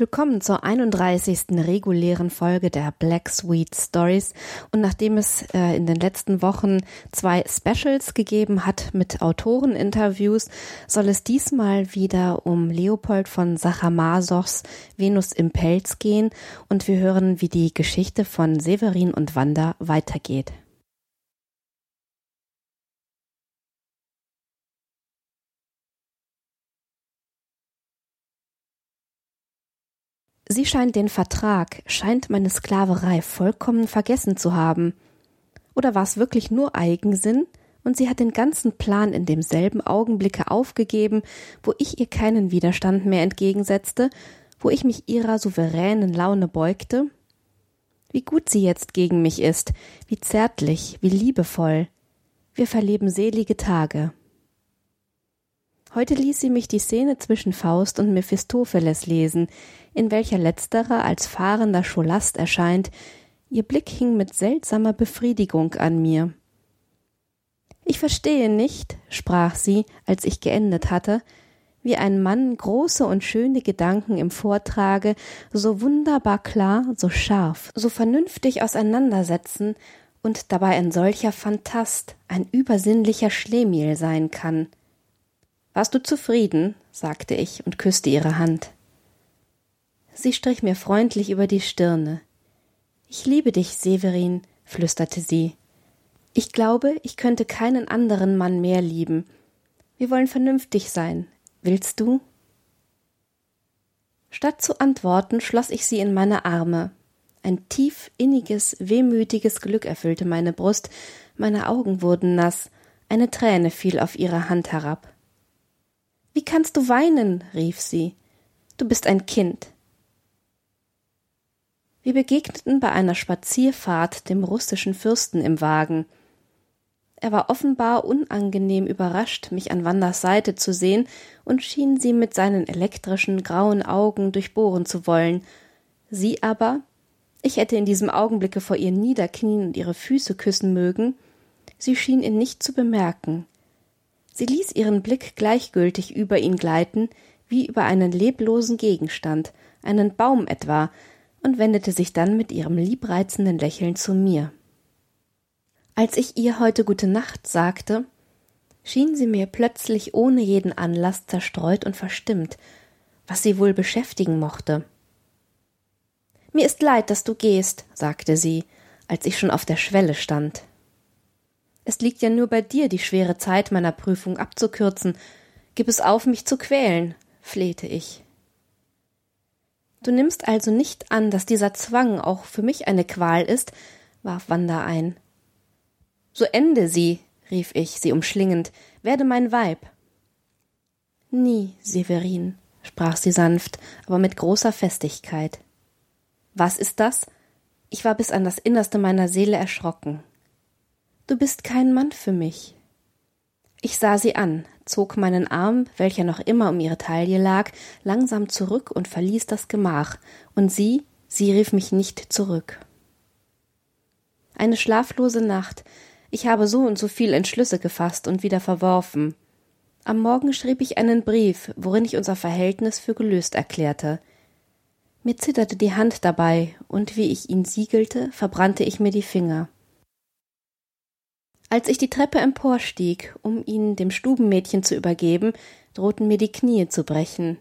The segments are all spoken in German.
Willkommen zur 31. regulären Folge der Black Sweet Stories. Und nachdem es äh, in den letzten Wochen zwei Specials gegeben hat mit Autoreninterviews, soll es diesmal wieder um Leopold von Sacher-Masochs Venus im Pelz gehen und wir hören, wie die Geschichte von Severin und Wanda weitergeht. Sie scheint den Vertrag, scheint meine Sklaverei vollkommen vergessen zu haben. Oder war es wirklich nur Eigensinn, und sie hat den ganzen Plan in demselben Augenblicke aufgegeben, wo ich ihr keinen Widerstand mehr entgegensetzte, wo ich mich ihrer souveränen Laune beugte? Wie gut sie jetzt gegen mich ist, wie zärtlich, wie liebevoll. Wir verleben selige Tage. Heute ließ sie mich die Szene zwischen Faust und Mephistopheles lesen, in welcher letzterer als fahrender Scholast erscheint, ihr Blick hing mit seltsamer Befriedigung an mir. Ich verstehe nicht, sprach sie, als ich geendet hatte, wie ein Mann große und schöne Gedanken im Vortrage so wunderbar klar, so scharf, so vernünftig auseinandersetzen und dabei ein solcher Phantast, ein übersinnlicher Schlemiel sein kann. Warst du zufrieden? sagte ich und küsste ihre Hand. Sie strich mir freundlich über die Stirne. Ich liebe dich, Severin, flüsterte sie. Ich glaube, ich könnte keinen anderen Mann mehr lieben. Wir wollen vernünftig sein. Willst du? Statt zu antworten, schloss ich sie in meine Arme. Ein tief inniges, wehmütiges Glück erfüllte meine Brust, meine Augen wurden nass, eine Träne fiel auf ihre Hand herab. Wie kannst du weinen? rief sie. Du bist ein Kind. Wir begegneten bei einer Spazierfahrt dem russischen Fürsten im Wagen. Er war offenbar unangenehm überrascht, mich an Wandas Seite zu sehen und schien sie mit seinen elektrischen grauen Augen durchbohren zu wollen. Sie aber, ich hätte in diesem Augenblicke vor ihr niederknien und ihre Füße küssen mögen, sie schien ihn nicht zu bemerken. Sie ließ ihren Blick gleichgültig über ihn gleiten, wie über einen leblosen Gegenstand, einen Baum etwa, und wendete sich dann mit ihrem liebreizenden Lächeln zu mir. Als ich ihr heute gute Nacht sagte, schien sie mir plötzlich ohne jeden Anlass zerstreut und verstimmt, was sie wohl beschäftigen mochte. Mir ist leid, dass du gehst, sagte sie, als ich schon auf der Schwelle stand. Es liegt ja nur bei dir, die schwere Zeit meiner Prüfung abzukürzen. Gib es auf, mich zu quälen, flehte ich. Du nimmst also nicht an, dass dieser Zwang auch für mich eine Qual ist, warf Wanda ein. So ende sie, rief ich, sie umschlingend, werde mein Weib. Nie, Severin, sprach sie sanft, aber mit großer Festigkeit. Was ist das? Ich war bis an das Innerste meiner Seele erschrocken. Du bist kein Mann für mich. Ich sah sie an, zog meinen Arm, welcher noch immer um ihre Taille lag, langsam zurück und verließ das Gemach, und sie, sie rief mich nicht zurück. Eine schlaflose Nacht, ich habe so und so viel Entschlüsse gefasst und wieder verworfen. Am Morgen schrieb ich einen Brief, worin ich unser Verhältnis für gelöst erklärte. Mir zitterte die Hand dabei, und wie ich ihn siegelte, verbrannte ich mir die Finger. Als ich die Treppe emporstieg, um ihn dem Stubenmädchen zu übergeben, drohten mir die Knie zu brechen.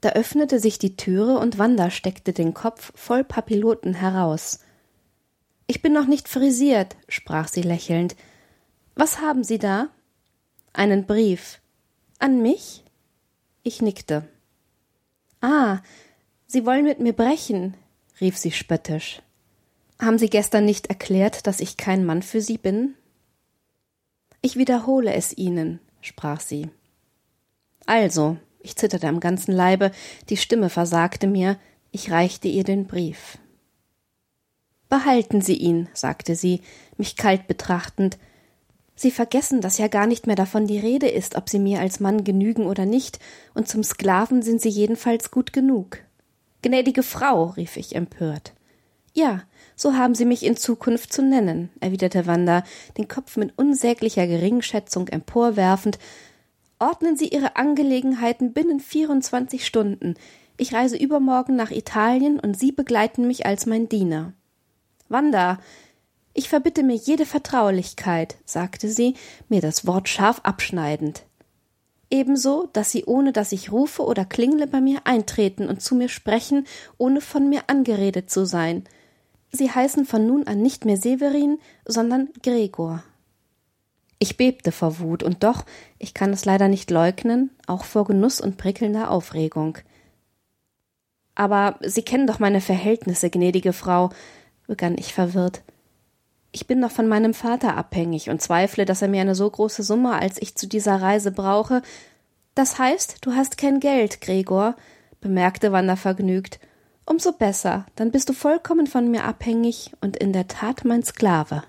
Da öffnete sich die Türe und Wanda steckte den Kopf voll Papilloten heraus. Ich bin noch nicht frisiert, sprach sie lächelnd. Was haben Sie da? Einen Brief. An mich? Ich nickte. Ah, Sie wollen mit mir brechen, rief sie spöttisch. Haben Sie gestern nicht erklärt, dass ich kein Mann für Sie bin? Ich wiederhole es Ihnen, sprach sie. Also, ich zitterte am ganzen Leibe, die Stimme versagte mir, ich reichte ihr den Brief. Behalten Sie ihn, sagte sie, mich kalt betrachtend. Sie vergessen, dass ja gar nicht mehr davon die Rede ist, ob Sie mir als Mann genügen oder nicht, und zum Sklaven sind Sie jedenfalls gut genug. Gnädige Frau, rief ich empört. Ja, so haben Sie mich in Zukunft zu nennen, erwiderte Wanda, den Kopf mit unsäglicher Geringschätzung emporwerfend. Ordnen Sie Ihre Angelegenheiten binnen vierundzwanzig Stunden. Ich reise übermorgen nach Italien und Sie begleiten mich als mein Diener. Wanda, ich verbitte mir jede Vertraulichkeit, sagte sie, mir das Wort scharf abschneidend. Ebenso, dass Sie ohne dass ich rufe oder klingle bei mir eintreten und zu mir sprechen, ohne von mir angeredet zu sein. Sie heißen von nun an nicht mehr Severin, sondern Gregor. Ich bebte vor Wut und doch, ich kann es leider nicht leugnen, auch vor Genuss und prickelnder Aufregung. Aber Sie kennen doch meine Verhältnisse, gnädige Frau, begann ich verwirrt. Ich bin noch von meinem Vater abhängig und zweifle, dass er mir eine so große Summe, als ich zu dieser Reise brauche. Das heißt, du hast kein Geld, Gregor, bemerkte Wanda vergnügt. Umso besser, dann bist du vollkommen von mir abhängig und in der Tat mein Sklave.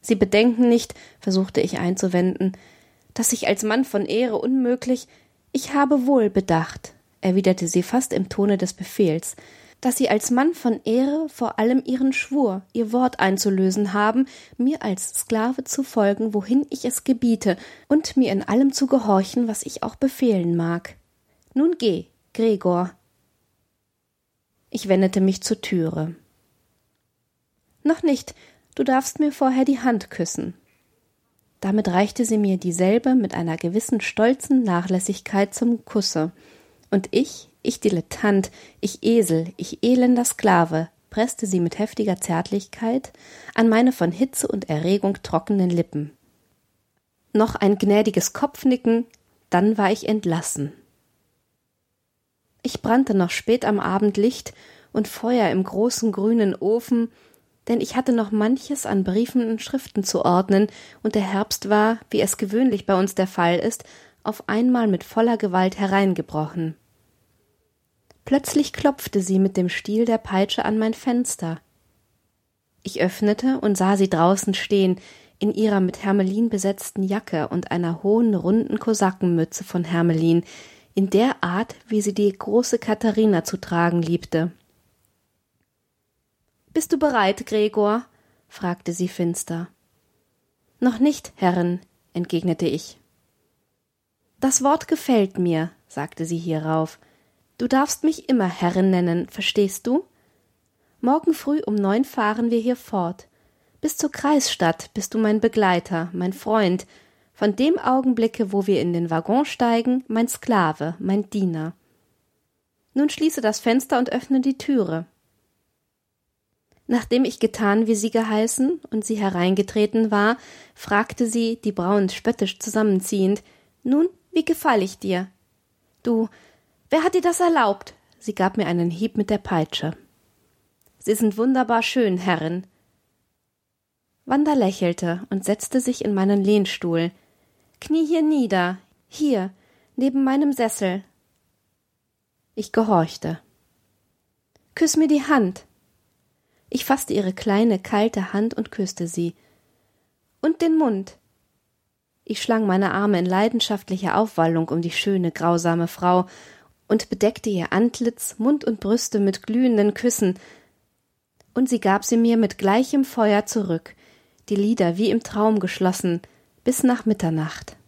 Sie bedenken nicht, versuchte ich einzuwenden, dass ich als Mann von Ehre unmöglich. Ich habe wohl bedacht, erwiderte sie fast im Tone des Befehls, dass Sie als Mann von Ehre vor allem Ihren Schwur, Ihr Wort einzulösen haben, mir als Sklave zu folgen, wohin ich es gebiete, und mir in allem zu gehorchen, was ich auch befehlen mag. Nun geh, Gregor. Ich wendete mich zur Türe. Noch nicht, du darfst mir vorher die Hand küssen. Damit reichte sie mir dieselbe mit einer gewissen stolzen Nachlässigkeit zum Kusse, und ich, ich Dilettant, ich Esel, ich elender Sklave, presste sie mit heftiger Zärtlichkeit an meine von Hitze und Erregung trockenen Lippen. Noch ein gnädiges Kopfnicken, dann war ich entlassen. Ich brannte noch spät am Abend Licht und Feuer im großen grünen Ofen, denn ich hatte noch manches an Briefen und Schriften zu ordnen, und der Herbst war, wie es gewöhnlich bei uns der Fall ist, auf einmal mit voller Gewalt hereingebrochen. Plötzlich klopfte sie mit dem Stiel der Peitsche an mein Fenster. Ich öffnete und sah sie draußen stehen, in ihrer mit Hermelin besetzten Jacke und einer hohen, runden Kosakenmütze von Hermelin, in der Art, wie sie die große Katharina zu tragen liebte. Bist du bereit, Gregor? fragte sie finster. Noch nicht, Herrin, entgegnete ich. Das Wort gefällt mir, sagte sie hierauf. Du darfst mich immer Herrin nennen, verstehst du? Morgen früh um neun fahren wir hier fort. Bis zur Kreisstadt bist du mein Begleiter, mein Freund, von dem Augenblicke, wo wir in den Waggon steigen, mein Sklave, mein Diener. Nun schließe das Fenster und öffne die Türe. Nachdem ich getan, wie sie geheißen, und sie hereingetreten war, fragte sie, die Brauen spöttisch zusammenziehend, Nun, wie gefall ich dir? Du, Wer hat dir das erlaubt? Sie gab mir einen Hieb mit der Peitsche. Sie sind wunderbar schön, Herrin. Wanda lächelte und setzte sich in meinen Lehnstuhl. Knie hier nieder, hier, neben meinem Sessel. Ich gehorchte. Küss mir die Hand. Ich fasste ihre kleine, kalte Hand und küsste sie. Und den Mund. Ich schlang meine Arme in leidenschaftlicher Aufwallung um die schöne, grausame Frau und bedeckte ihr Antlitz, Mund und Brüste mit glühenden Küssen, und sie gab sie mir mit gleichem Feuer zurück, die Lider wie im Traum geschlossen, bis nach Mitternacht.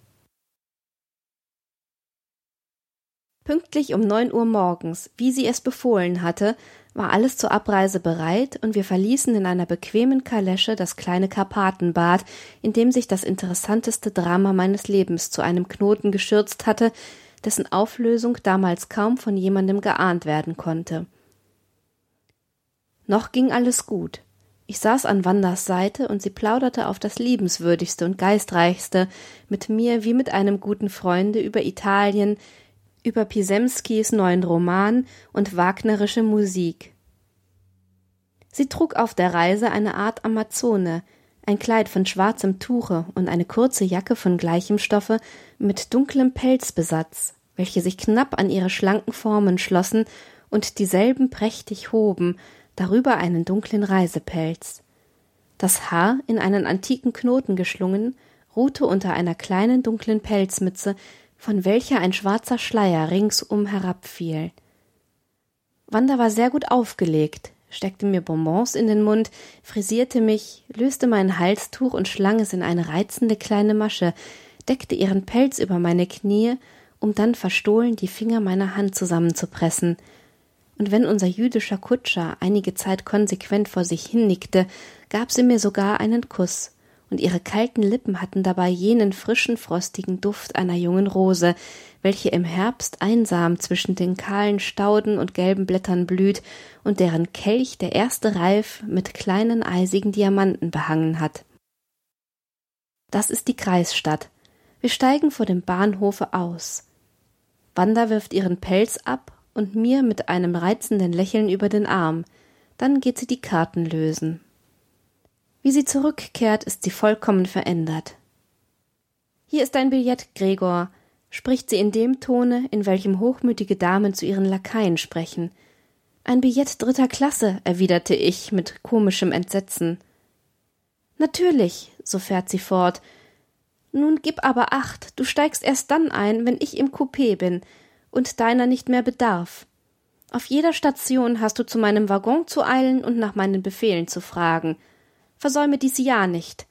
Pünktlich um neun Uhr morgens, wie sie es befohlen hatte, war alles zur Abreise bereit, und wir verließen in einer bequemen Kalesche das kleine Karpatenbad, in dem sich das interessanteste Drama meines Lebens zu einem Knoten geschürzt hatte, dessen Auflösung damals kaum von jemandem geahnt werden konnte. Noch ging alles gut. Ich saß an Wandas Seite und sie plauderte auf das liebenswürdigste und geistreichste mit mir wie mit einem guten Freunde über Italien, über Pisemskis neuen Roman und wagnerische Musik. Sie trug auf der Reise eine Art Amazone, ein Kleid von schwarzem Tuche und eine kurze Jacke von gleichem Stoffe mit dunklem Pelzbesatz, welche sich knapp an ihre schlanken Formen schlossen und dieselben prächtig hoben, darüber einen dunklen Reisepelz. Das Haar, in einen antiken Knoten geschlungen, ruhte unter einer kleinen dunklen Pelzmütze, von welcher ein schwarzer Schleier ringsum herabfiel. Wanda war sehr gut aufgelegt, steckte mir Bonbons in den Mund, frisierte mich, löste mein Halstuch und schlang es in eine reizende kleine Masche, deckte ihren Pelz über meine Knie um dann verstohlen die Finger meiner Hand zusammenzupressen. Und wenn unser jüdischer Kutscher einige Zeit konsequent vor sich hinnickte, gab sie mir sogar einen Kuss, und ihre kalten Lippen hatten dabei jenen frischen, frostigen Duft einer jungen Rose, welche im Herbst einsam zwischen den kahlen Stauden und gelben Blättern blüht und deren Kelch der erste Reif mit kleinen eisigen Diamanten behangen hat. Das ist die Kreisstadt. Wir steigen vor dem Bahnhofe aus. Wanda wirft ihren Pelz ab und mir mit einem reizenden Lächeln über den Arm. Dann geht sie die Karten lösen. Wie sie zurückkehrt, ist sie vollkommen verändert. Hier ist dein Billett, Gregor, spricht sie in dem Tone, in welchem hochmütige Damen zu ihren Lakaien sprechen. Ein Billett dritter Klasse, erwiderte ich mit komischem Entsetzen. Natürlich, so fährt sie fort. Nun gib aber acht, du steigst erst dann ein, wenn ich im Coupé bin und deiner nicht mehr bedarf. Auf jeder Station hast du zu meinem Waggon zu eilen und nach meinen Befehlen zu fragen versäume dies ja nicht.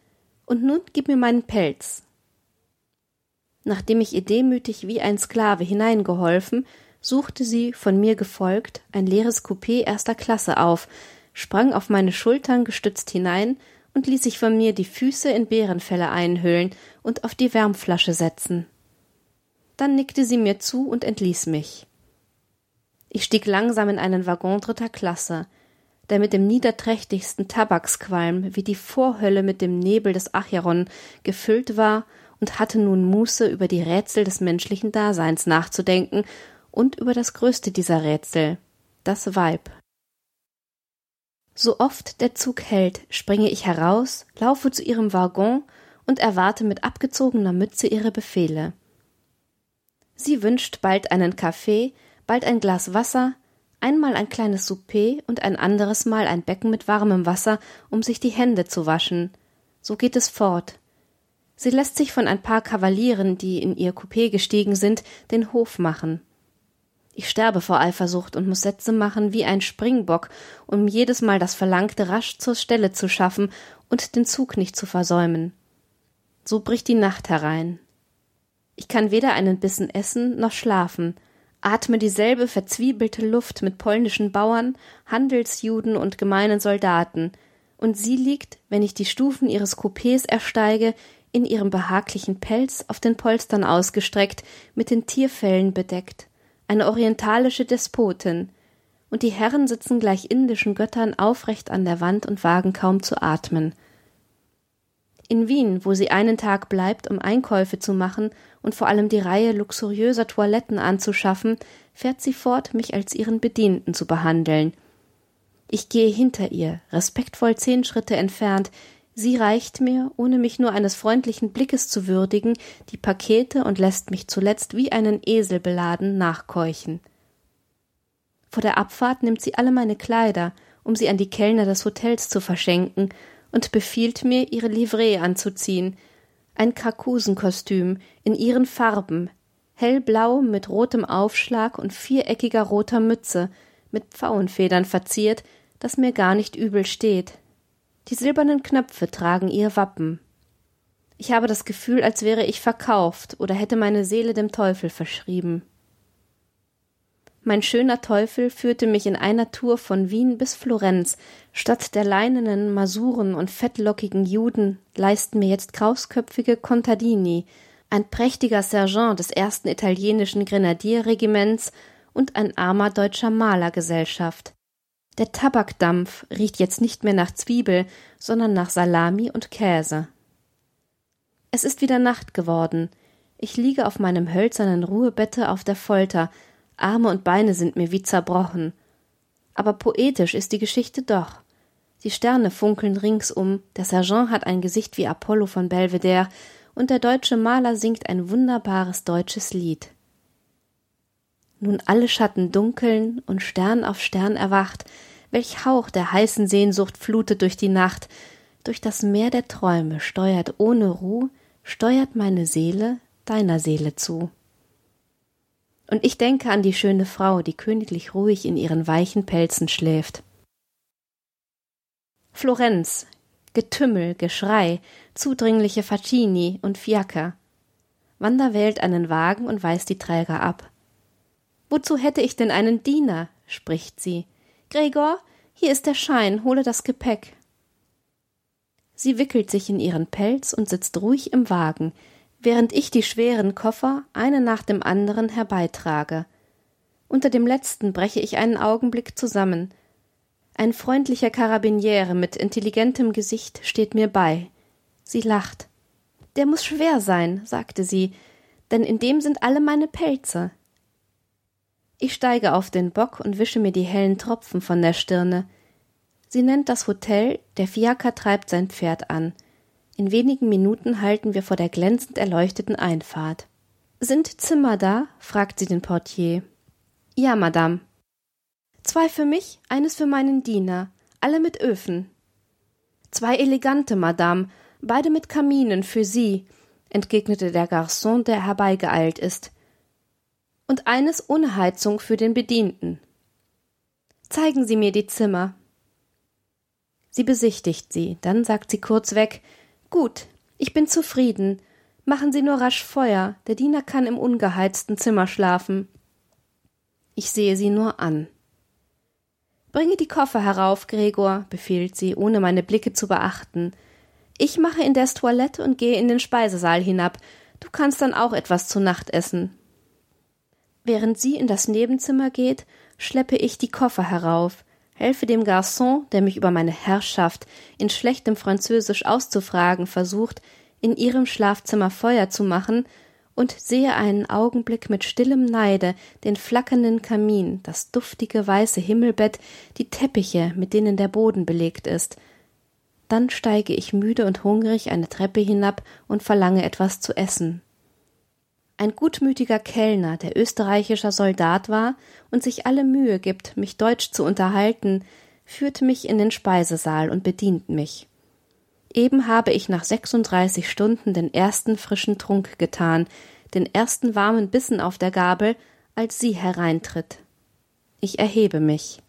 Und nun gib mir meinen Pelz. Nachdem ich ihr demütig wie ein Sklave hineingeholfen, suchte sie, von mir gefolgt, ein leeres Coupé erster Klasse auf, sprang auf meine Schultern gestützt hinein und ließ sich von mir die Füße in Bärenfelle einhüllen und auf die Wärmflasche setzen. Dann nickte sie mir zu und entließ mich. Ich stieg langsam in einen Waggon dritter Klasse, der mit dem niederträchtigsten Tabaksqualm wie die Vorhölle mit dem Nebel des Acheron gefüllt war und hatte nun Muße, über die Rätsel des menschlichen Daseins nachzudenken und über das größte dieser Rätsel, das Weib. So oft der Zug hält, springe ich heraus, laufe zu ihrem Waggon und erwarte mit abgezogener Mütze ihre Befehle. Sie wünscht bald einen Kaffee, bald ein Glas Wasser, einmal ein kleines Souper und ein anderes Mal ein Becken mit warmem Wasser, um sich die Hände zu waschen. So geht es fort. Sie lässt sich von ein paar Kavalieren, die in ihr Coupé gestiegen sind, den Hof machen. Ich sterbe vor Eifersucht und muss Sätze machen wie ein Springbock, um jedes Mal das Verlangte rasch zur Stelle zu schaffen und den Zug nicht zu versäumen. So bricht die Nacht herein. Ich kann weder einen Bissen essen noch schlafen, atme dieselbe verzwiebelte Luft mit polnischen Bauern, Handelsjuden und gemeinen Soldaten, und sie liegt, wenn ich die Stufen ihres Coupés ersteige, in ihrem behaglichen Pelz auf den Polstern ausgestreckt, mit den Tierfellen bedeckt, eine orientalische Despotin, und die Herren sitzen gleich indischen Göttern aufrecht an der Wand und wagen kaum zu atmen. In Wien, wo sie einen Tag bleibt, um Einkäufe zu machen und vor allem die Reihe luxuriöser Toiletten anzuschaffen, fährt sie fort, mich als ihren Bedienten zu behandeln. Ich gehe hinter ihr, respektvoll zehn Schritte entfernt, sie reicht mir, ohne mich nur eines freundlichen Blickes zu würdigen, die Pakete und lässt mich zuletzt wie einen Esel beladen nachkeuchen. Vor der Abfahrt nimmt sie alle meine Kleider, um sie an die Kellner des Hotels zu verschenken und befiehlt mir, ihre Livree anzuziehen, ein Karkusenkostüm in ihren Farben, hellblau mit rotem Aufschlag und viereckiger roter Mütze, mit Pfauenfedern verziert, das mir gar nicht übel steht. Die silbernen Knöpfe tragen ihr Wappen. Ich habe das Gefühl, als wäre ich verkauft oder hätte meine Seele dem Teufel verschrieben. Mein schöner Teufel führte mich in einer Tour von Wien bis Florenz. Statt der leinenen Masuren und fettlockigen Juden leisten mir jetzt krausköpfige Contadini, ein prächtiger Sergeant des ersten italienischen Grenadierregiments und ein armer deutscher Malergesellschaft. Der Tabakdampf riecht jetzt nicht mehr nach Zwiebel, sondern nach Salami und Käse. Es ist wieder Nacht geworden. Ich liege auf meinem hölzernen Ruhebette auf der Folter, Arme und Beine sind mir wie zerbrochen. Aber poetisch ist die Geschichte doch. Die Sterne funkeln ringsum, der Sergeant hat ein Gesicht wie Apollo von Belvedere, und der deutsche Maler singt ein wunderbares deutsches Lied. Nun alle Schatten dunkeln und Stern auf Stern erwacht, welch Hauch der heißen Sehnsucht flutet durch die Nacht, durch das Meer der Träume steuert ohne Ruh, steuert meine Seele deiner Seele zu. Und ich denke an die schöne Frau, die königlich ruhig in ihren weichen Pelzen schläft. Florenz, Getümmel, Geschrei, zudringliche Facchini und Fiaker. Wanda wählt einen Wagen und weist die Träger ab. Wozu hätte ich denn einen Diener? spricht sie. Gregor, hier ist der Schein, hole das Gepäck. Sie wickelt sich in ihren Pelz und sitzt ruhig im Wagen, während ich die schweren Koffer einen nach dem anderen herbeitrage. Unter dem letzten breche ich einen Augenblick zusammen. Ein freundlicher Karabiniere mit intelligentem Gesicht steht mir bei. Sie lacht. Der muss schwer sein, sagte sie, denn in dem sind alle meine Pelze. Ich steige auf den Bock und wische mir die hellen Tropfen von der Stirne. Sie nennt das Hotel, der Fiaker treibt sein Pferd an. In wenigen Minuten halten wir vor der glänzend erleuchteten Einfahrt. Sind Zimmer da? fragt sie den Portier. Ja, Madame. Zwei für mich, eines für meinen Diener, alle mit Öfen. Zwei elegante, Madame, beide mit Kaminen für Sie, entgegnete der Garçon, der herbeigeeilt ist und eines ohne Heizung für den Bedienten. Zeigen Sie mir die Zimmer. Sie besichtigt sie, dann sagt sie kurzweg Gut, ich bin zufrieden. Machen Sie nur rasch Feuer, der Diener kann im ungeheizten Zimmer schlafen. Ich sehe sie nur an. Bringe die Koffer herauf, Gregor, befiehlt sie, ohne meine Blicke zu beachten. Ich mache indes Toilette und gehe in den Speisesaal hinab. Du kannst dann auch etwas zu Nacht essen. Während sie in das Nebenzimmer geht, schleppe ich die Koffer herauf, helfe dem Garçon, der mich über meine Herrschaft in schlechtem Französisch auszufragen versucht, in ihrem Schlafzimmer Feuer zu machen, und sehe einen Augenblick mit stillem Neide den flackernden Kamin, das duftige weiße Himmelbett, die Teppiche, mit denen der Boden belegt ist. Dann steige ich müde und hungrig eine Treppe hinab und verlange etwas zu essen ein gutmütiger Kellner, der österreichischer Soldat war und sich alle Mühe gibt, mich deutsch zu unterhalten, führt mich in den Speisesaal und bedient mich. Eben habe ich nach sechsunddreißig Stunden den ersten frischen Trunk getan, den ersten warmen Bissen auf der Gabel, als sie hereintritt. Ich erhebe mich.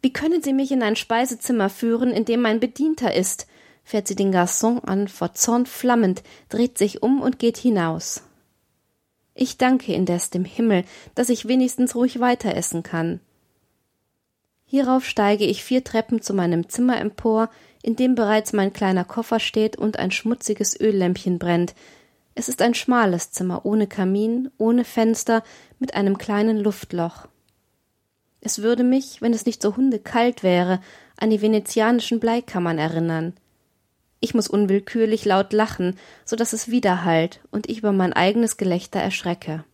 Wie können Sie mich in ein Speisezimmer führen, in dem mein Bedienter ist? fährt sie den Garçon an, vor Zorn flammend, dreht sich um und geht hinaus. Ich danke indes dem Himmel, dass ich wenigstens ruhig weiter essen kann. Hierauf steige ich vier Treppen zu meinem Zimmer empor, in dem bereits mein kleiner Koffer steht und ein schmutziges Öllämpchen brennt. Es ist ein schmales Zimmer, ohne Kamin, ohne Fenster, mit einem kleinen Luftloch. Es würde mich, wenn es nicht so hundekalt wäre, an die venezianischen Bleikammern erinnern. Ich muss unwillkürlich laut lachen, so dass es widerhallt und ich über mein eigenes Gelächter erschrecke.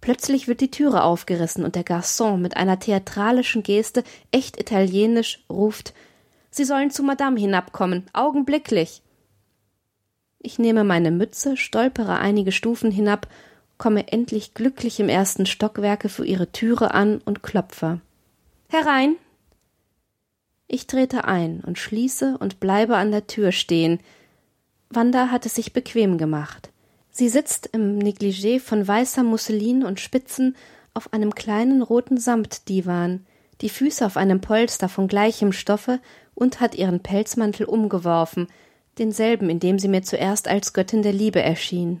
Plötzlich wird die Türe aufgerissen und der Garçon mit einer theatralischen Geste, echt italienisch, ruft Sie sollen zu Madame hinabkommen, augenblicklich. Ich nehme meine Mütze, stolpere einige Stufen hinab, komme endlich glücklich im ersten Stockwerke für ihre Türe an und klopfe. Herein, ich trete ein und schließe und bleibe an der Tür stehen. Wanda hat es sich bequem gemacht. Sie sitzt im Negligé von weißer Musselin und Spitzen auf einem kleinen roten Samtdivan, die Füße auf einem Polster von gleichem Stoffe und hat ihren Pelzmantel umgeworfen, denselben, in dem sie mir zuerst als Göttin der Liebe erschien.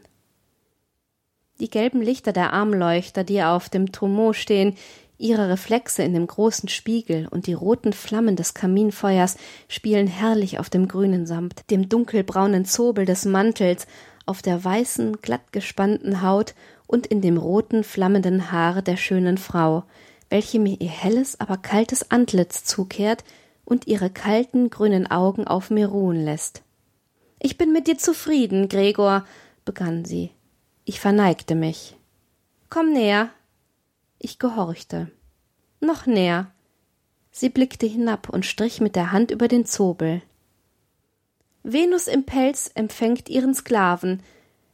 Die gelben Lichter der Armleuchter, die auf dem Trumeau stehen, Ihre Reflexe in dem großen Spiegel und die roten Flammen des Kaminfeuers spielen herrlich auf dem grünen Samt, dem dunkelbraunen Zobel des Mantels, auf der weißen, glattgespannten Haut und in dem roten, flammenden Haare der schönen Frau, welche mir ihr helles, aber kaltes Antlitz zukehrt und ihre kalten, grünen Augen auf mir ruhen lässt. Ich bin mit dir zufrieden, Gregor, begann sie. Ich verneigte mich. Komm näher, ich gehorchte. Noch näher. Sie blickte hinab und strich mit der Hand über den Zobel. Venus im Pelz empfängt ihren Sklaven.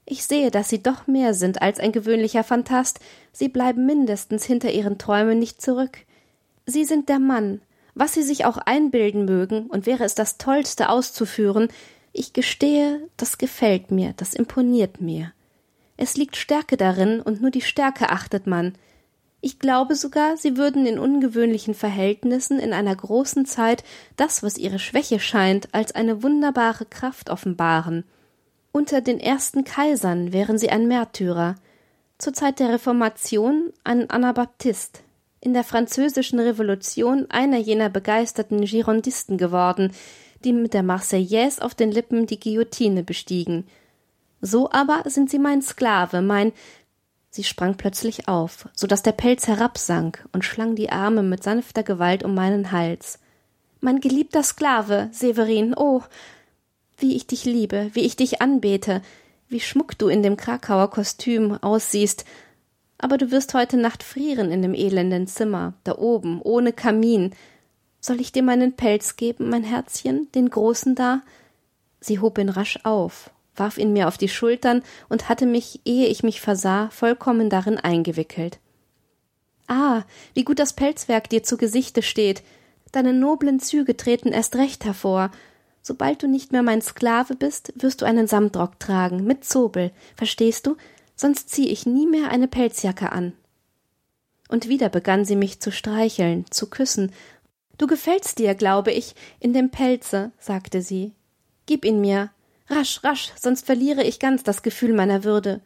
Ich sehe, dass sie doch mehr sind als ein gewöhnlicher Phantast. Sie bleiben mindestens hinter ihren Träumen nicht zurück. Sie sind der Mann. Was sie sich auch einbilden mögen, und wäre es das Tollste auszuführen, ich gestehe, das gefällt mir, das imponiert mir. Es liegt Stärke darin, und nur die Stärke achtet man. Ich glaube sogar, sie würden in ungewöhnlichen Verhältnissen in einer großen Zeit das, was ihre Schwäche scheint, als eine wunderbare Kraft offenbaren. Unter den ersten Kaisern wären sie ein Märtyrer, zur Zeit der Reformation ein Anabaptist, in der französischen Revolution einer jener begeisterten Girondisten geworden, die mit der Marseillaise auf den Lippen die Guillotine bestiegen. So aber sind sie mein Sklave, mein Sie sprang plötzlich auf, so dass der Pelz herabsank und schlang die Arme mit sanfter Gewalt um meinen Hals. Mein geliebter Sklave, Severin, oh, wie ich dich liebe, wie ich dich anbete, wie schmuck du in dem Krakauer Kostüm aussiehst, aber du wirst heute Nacht frieren in dem elenden Zimmer, da oben, ohne Kamin. Soll ich dir meinen Pelz geben, mein Herzchen, den großen da? Sie hob ihn rasch auf, warf ihn mir auf die Schultern und hatte mich, ehe ich mich versah, vollkommen darin eingewickelt. Ah, wie gut das Pelzwerk dir zu Gesichte steht. Deine noblen Züge treten erst recht hervor. Sobald du nicht mehr mein Sklave bist, wirst du einen Samtrock tragen, mit Zobel, verstehst du? sonst zieh ich nie mehr eine Pelzjacke an. Und wieder begann sie mich zu streicheln, zu küssen. Du gefällst dir, glaube ich, in dem Pelze, sagte sie. Gib ihn mir. Rasch, rasch, sonst verliere ich ganz das Gefühl meiner Würde.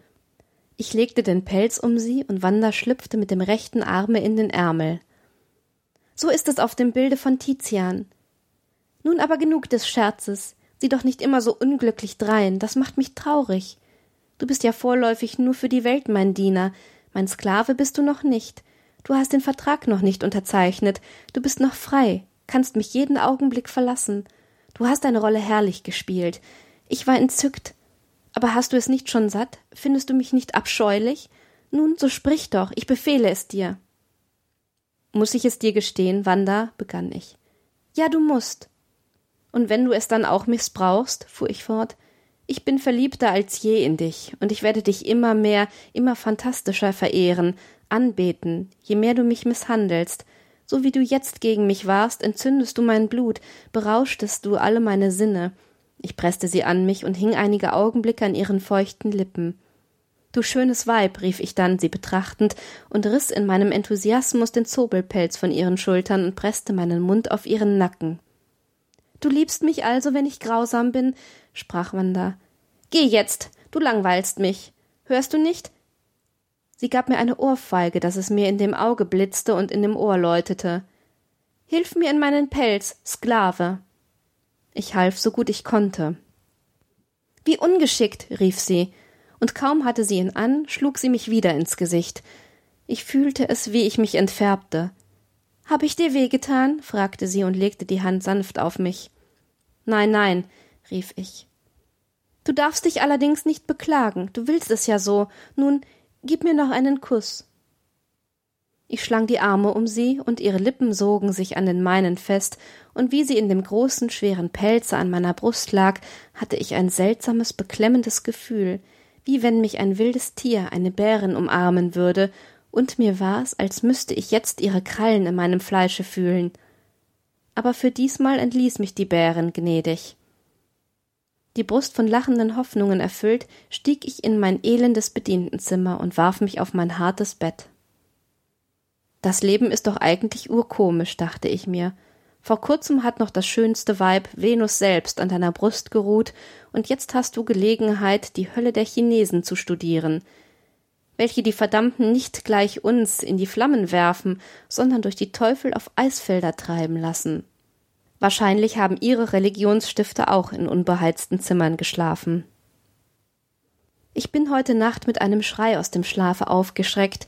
Ich legte den Pelz um sie und Wanda schlüpfte mit dem rechten Arme in den Ärmel. So ist es auf dem Bilde von Tizian. Nun aber genug des Scherzes. Sieh doch nicht immer so unglücklich drein, das macht mich traurig. Du bist ja vorläufig nur für die Welt mein Diener, mein Sklave bist du noch nicht. Du hast den Vertrag noch nicht unterzeichnet, du bist noch frei, kannst mich jeden Augenblick verlassen. Du hast deine Rolle herrlich gespielt. Ich war entzückt. Aber hast du es nicht schon satt? Findest du mich nicht abscheulich? Nun, so sprich doch, ich befehle es dir. Muss ich es dir gestehen, Wanda? begann ich. Ja, du musst. Und wenn du es dann auch missbrauchst, fuhr ich fort, ich bin verliebter als je in dich, und ich werde dich immer mehr, immer fantastischer verehren, anbeten, je mehr du mich misshandelst. So wie du jetzt gegen mich warst, entzündest du mein Blut, berauschtest du alle meine Sinne. Ich presste sie an mich und hing einige Augenblicke an ihren feuchten Lippen. Du schönes Weib, rief ich dann, sie betrachtend, und riß in meinem Enthusiasmus den Zobelpelz von ihren Schultern und presste meinen Mund auf ihren Nacken. Du liebst mich also, wenn ich grausam bin, sprach Wanda. Geh jetzt, du langweilst mich. Hörst du nicht? Sie gab mir eine Ohrfeige, dass es mir in dem Auge blitzte und in dem Ohr läutete. Hilf mir in meinen Pelz, Sklave. Ich half so gut ich konnte. Wie ungeschickt, rief sie, und kaum hatte sie ihn an, schlug sie mich wieder ins Gesicht. Ich fühlte es, wie ich mich entfärbte. Hab ich dir weh getan? fragte sie und legte die Hand sanft auf mich. Nein, nein, rief ich. Du darfst dich allerdings nicht beklagen, du willst es ja so. Nun, gib mir noch einen Kuss. Ich schlang die Arme um sie, und ihre Lippen sogen sich an den meinen fest, und wie sie in dem großen, schweren Pelze an meiner Brust lag, hatte ich ein seltsames, beklemmendes Gefühl, wie wenn mich ein wildes Tier, eine Bärin umarmen würde, und mir war's, als müsste ich jetzt ihre Krallen in meinem Fleische fühlen aber für diesmal entließ mich die Bärin gnädig. Die Brust von lachenden Hoffnungen erfüllt, stieg ich in mein elendes Bedientenzimmer und warf mich auf mein hartes Bett. Das Leben ist doch eigentlich urkomisch, dachte ich mir. Vor kurzem hat noch das schönste Weib, Venus selbst, an deiner Brust geruht, und jetzt hast du Gelegenheit, die Hölle der Chinesen zu studieren, welche die Verdammten nicht gleich uns in die Flammen werfen, sondern durch die Teufel auf Eisfelder treiben lassen. Wahrscheinlich haben ihre Religionsstifter auch in unbeheizten Zimmern geschlafen. Ich bin heute Nacht mit einem Schrei aus dem Schlafe aufgeschreckt.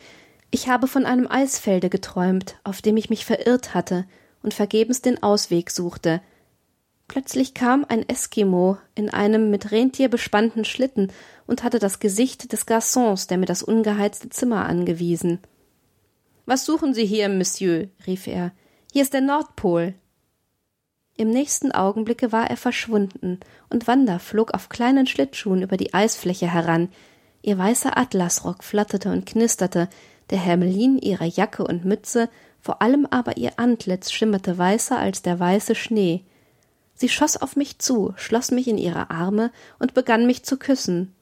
Ich habe von einem Eisfelde geträumt, auf dem ich mich verirrt hatte und vergebens den Ausweg suchte, Plötzlich kam ein Eskimo in einem mit Rentier bespannten Schlitten und hatte das Gesicht des Garçons, der mir das ungeheizte Zimmer angewiesen. Was suchen Sie hier, Monsieur? rief er. Hier ist der Nordpol. Im nächsten Augenblicke war er verschwunden, und Wanda flog auf kleinen Schlittschuhen über die Eisfläche heran. Ihr weißer Atlasrock flatterte und knisterte, der Hermelin ihrer Jacke und Mütze, vor allem aber ihr Antlitz schimmerte weißer als der weiße Schnee. Sie schoss auf mich zu, schloss mich in ihre Arme und begann mich zu küssen.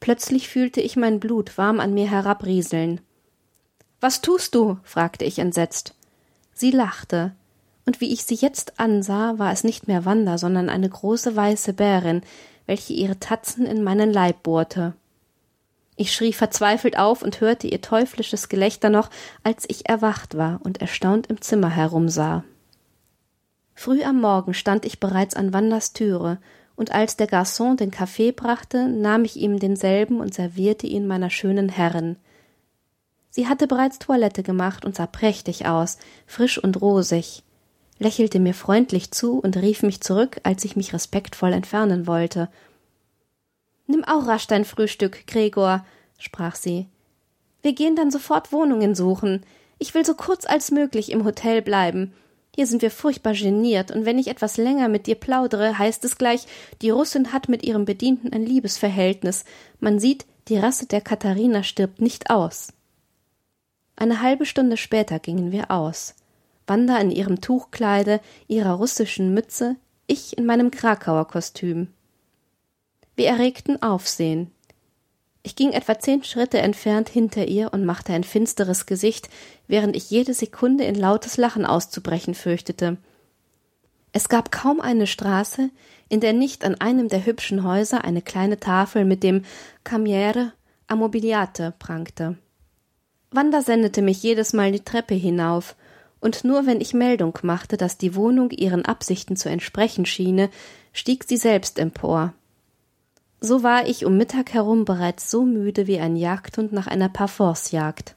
Plötzlich fühlte ich mein Blut warm an mir herabrieseln. Was tust du? fragte ich entsetzt. Sie lachte, und wie ich sie jetzt ansah, war es nicht mehr Wanda, sondern eine große weiße Bärin, welche ihre Tatzen in meinen Leib bohrte. Ich schrie verzweifelt auf und hörte ihr teuflisches Gelächter noch, als ich erwacht war und erstaunt im Zimmer herumsah. Früh am Morgen stand ich bereits an Wanders Türe, und als der Garçon den Kaffee brachte, nahm ich ihm denselben und servierte ihn meiner schönen Herrin. Sie hatte bereits Toilette gemacht und sah prächtig aus, frisch und rosig, lächelte mir freundlich zu und rief mich zurück, als ich mich respektvoll entfernen wollte. Nimm auch rasch dein Frühstück, Gregor, sprach sie. Wir gehen dann sofort Wohnungen suchen. Ich will so kurz als möglich im Hotel bleiben. Hier sind wir furchtbar geniert, und wenn ich etwas länger mit dir plaudere, heißt es gleich, die Russin hat mit ihrem Bedienten ein Liebesverhältnis. Man sieht, die Rasse der Katharina stirbt nicht aus. Eine halbe Stunde später gingen wir aus. Wanda in ihrem Tuchkleide, ihrer russischen Mütze, ich in meinem Krakauer Kostüm. Wir erregten Aufsehen. Ich ging etwa zehn Schritte entfernt hinter ihr und machte ein finsteres Gesicht, während ich jede Sekunde in lautes Lachen auszubrechen fürchtete. Es gab kaum eine Straße, in der nicht an einem der hübschen Häuser eine kleine Tafel mit dem Camiere Ammobiliate prangte. Wanda sendete mich jedes Mal die Treppe hinauf, und nur wenn ich Meldung machte, dass die Wohnung ihren Absichten zu entsprechen schiene, stieg sie selbst empor. So war ich um Mittag herum bereits so müde wie ein Jagdhund nach einer Parforcejagd.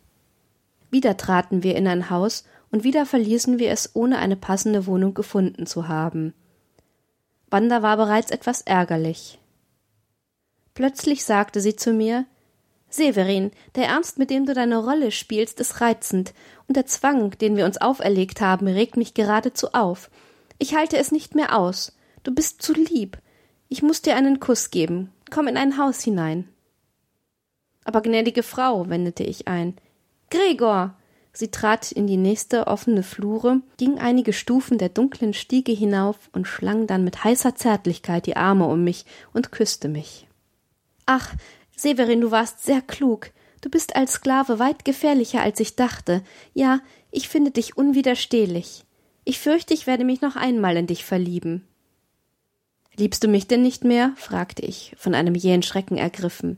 Wieder traten wir in ein Haus und wieder verließen wir es, ohne eine passende Wohnung gefunden zu haben. Wanda war bereits etwas ärgerlich. Plötzlich sagte sie zu mir Severin, der Ernst, mit dem du deine Rolle spielst, ist reizend, und der Zwang, den wir uns auferlegt haben, regt mich geradezu auf. Ich halte es nicht mehr aus. Du bist zu lieb. Ich muss dir einen Kuss geben. Komm in ein Haus hinein. Aber gnädige Frau, wendete ich ein. Gregor! Sie trat in die nächste offene Flure, ging einige Stufen der dunklen Stiege hinauf und schlang dann mit heißer Zärtlichkeit die Arme um mich und küsste mich. Ach, Severin, du warst sehr klug. Du bist als Sklave weit gefährlicher, als ich dachte. Ja, ich finde dich unwiderstehlich. Ich fürchte, ich werde mich noch einmal in dich verlieben. Liebst du mich denn nicht mehr? fragte ich, von einem jähen Schrecken ergriffen.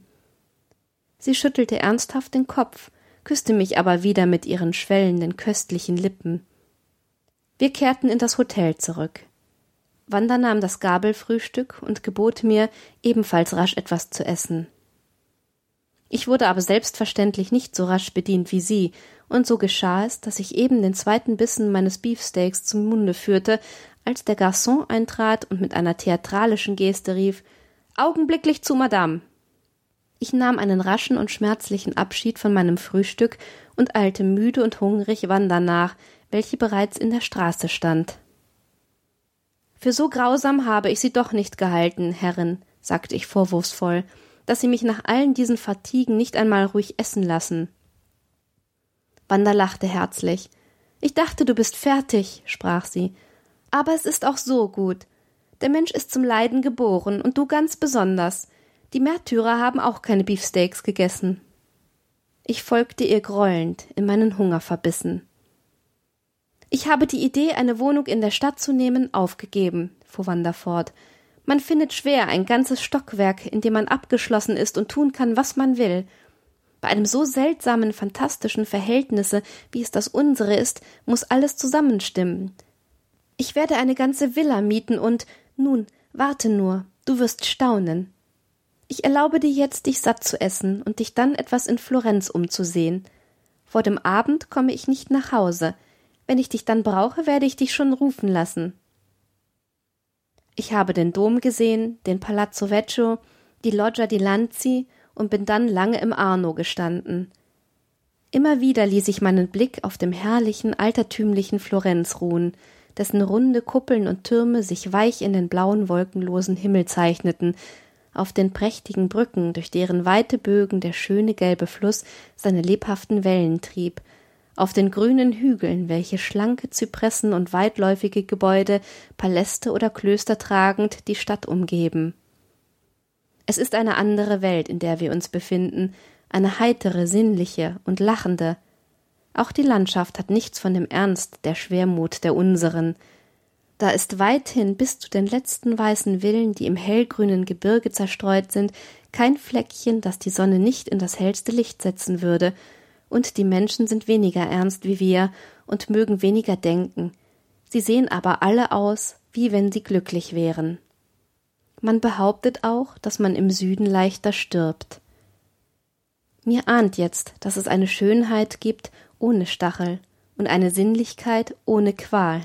Sie schüttelte ernsthaft den Kopf, küsste mich aber wieder mit ihren schwellenden, köstlichen Lippen. Wir kehrten in das Hotel zurück. Wanda nahm das Gabelfrühstück und gebot mir, ebenfalls rasch etwas zu essen. Ich wurde aber selbstverständlich nicht so rasch bedient wie sie, und so geschah es, dass ich eben den zweiten Bissen meines Beefsteaks zum Munde führte, als der Garçon eintrat und mit einer theatralischen Geste rief Augenblicklich zu Madame. Ich nahm einen raschen und schmerzlichen Abschied von meinem Frühstück und eilte müde und hungrig Wanda nach, welche bereits in der Straße stand. Für so grausam habe ich Sie doch nicht gehalten, Herrin, sagte ich vorwurfsvoll, dass Sie mich nach allen diesen Fatiguen nicht einmal ruhig essen lassen. Wanda lachte herzlich. Ich dachte, du bist fertig, sprach sie, aber es ist auch so gut. Der Mensch ist zum Leiden geboren und du ganz besonders. Die Märtyrer haben auch keine Beefsteaks gegessen. Ich folgte ihr grollend, in meinen Hunger verbissen. Ich habe die Idee, eine Wohnung in der Stadt zu nehmen, aufgegeben, fuhr Wanda fort. Man findet schwer ein ganzes Stockwerk, in dem man abgeschlossen ist und tun kann, was man will. Bei einem so seltsamen, fantastischen Verhältnisse, wie es das unsere ist, muss alles zusammenstimmen. Ich werde eine ganze Villa mieten und nun, warte nur, du wirst staunen. Ich erlaube dir jetzt, dich satt zu essen und dich dann etwas in Florenz umzusehen. Vor dem Abend komme ich nicht nach Hause. Wenn ich dich dann brauche, werde ich dich schon rufen lassen. Ich habe den Dom gesehen, den Palazzo Vecchio, die Loggia di Lanzi und bin dann lange im Arno gestanden. Immer wieder ließ ich meinen Blick auf dem herrlichen, altertümlichen Florenz ruhen, dessen runde Kuppeln und Türme sich weich in den blauen, wolkenlosen Himmel zeichneten, auf den prächtigen Brücken, durch deren weite Bögen der schöne gelbe Fluss seine lebhaften Wellen trieb, auf den grünen Hügeln, welche schlanke Zypressen und weitläufige Gebäude, Paläste oder Klöster tragend, die Stadt umgeben. Es ist eine andere Welt, in der wir uns befinden, eine heitere, sinnliche und lachende, auch die Landschaft hat nichts von dem Ernst, der Schwermut der unseren. Da ist weithin bis zu den letzten weißen Villen, die im hellgrünen Gebirge zerstreut sind, kein Fleckchen, das die Sonne nicht in das hellste Licht setzen würde, und die Menschen sind weniger ernst wie wir und mögen weniger denken. Sie sehen aber alle aus, wie wenn sie glücklich wären. Man behauptet auch, dass man im Süden leichter stirbt. Mir ahnt jetzt, dass es eine Schönheit gibt ohne Stachel und eine Sinnlichkeit ohne Qual.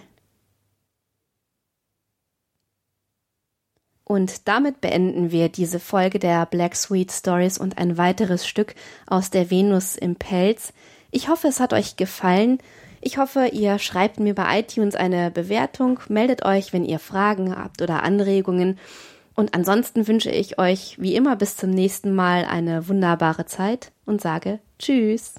Und damit beenden wir diese Folge der Black Sweet Stories und ein weiteres Stück aus der Venus im Pelz. Ich hoffe, es hat euch gefallen. Ich hoffe, ihr schreibt mir bei iTunes eine Bewertung, meldet euch, wenn ihr Fragen habt oder Anregungen. Und ansonsten wünsche ich euch wie immer bis zum nächsten Mal eine wunderbare Zeit und sage Tschüss.